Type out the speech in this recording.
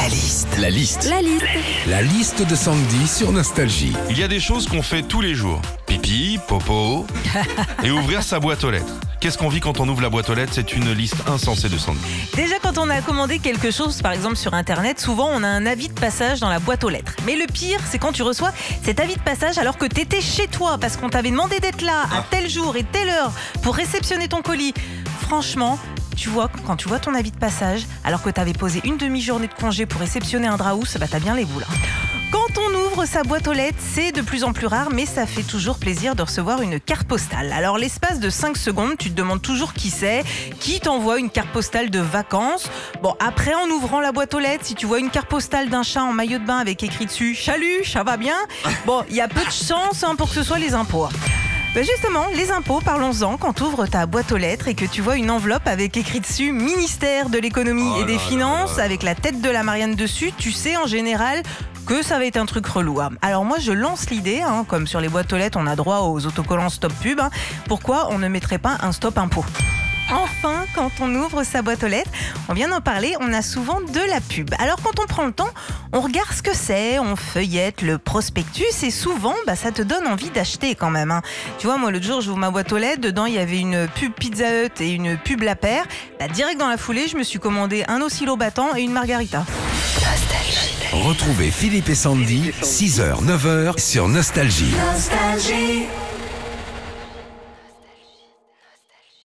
La liste. La liste. La liste. La liste de Sandy sur Nostalgie. Il y a des choses qu'on fait tous les jours. Pipi, popo et ouvrir sa boîte aux lettres. Qu'est-ce qu'on vit quand on ouvre la boîte aux lettres? C'est une liste insensée de Sandy. Déjà, quand on a commandé quelque chose, par exemple sur Internet, souvent on a un avis de passage dans la boîte aux lettres. Mais le pire, c'est quand tu reçois cet avis de passage alors que tu étais chez toi parce qu'on t'avait demandé d'être là à tel jour et telle heure pour réceptionner ton colis. Franchement, tu vois, quand tu vois ton avis de passage, alors que tu avais posé une demi-journée de congé pour réceptionner un draous, bah t'as bien les boules. Quand on ouvre sa boîte aux lettres, c'est de plus en plus rare, mais ça fait toujours plaisir de recevoir une carte postale. Alors, l'espace de 5 secondes, tu te demandes toujours qui c'est, qui t'envoie une carte postale de vacances. Bon, après, en ouvrant la boîte aux lettres, si tu vois une carte postale d'un chat en maillot de bain avec écrit dessus Chalut, ça va bien? Bon, il y a peu de chance hein, pour que ce soit les impôts. Ben justement, les impôts, parlons-en. Quand tu ouvres ta boîte aux lettres et que tu vois une enveloppe avec écrit dessus Ministère de l'économie Oh et des finances, là. avec la tête de la Marianne dessus, tu sais en général que ça va être un truc relou. hein. Alors moi, je lance l'idée, hein, comme sur les boîtes aux lettres, on a droit aux autocollants stop pub. hein, pourquoi on ne mettrait pas un stop impôt? Quand on ouvre sa boîte aux lettres, on vient d'en parler, on a souvent de la pub. Alors quand on prend le temps, on regarde ce que c'est, on feuillette le prospectus et souvent, bah, ça te donne envie d'acheter quand même. hein. Tu vois, moi l'autre jour, j'ouvre ma boîte aux lettres, dedans il y avait une pub Pizza Hut et une pub La Paire. Bah, direct dans la foulée, je me suis commandé un oscillo battant et une margarita. Retrouvez Philippe et Sandy, 6h, 9h sur Nostalgie. Nostalgie.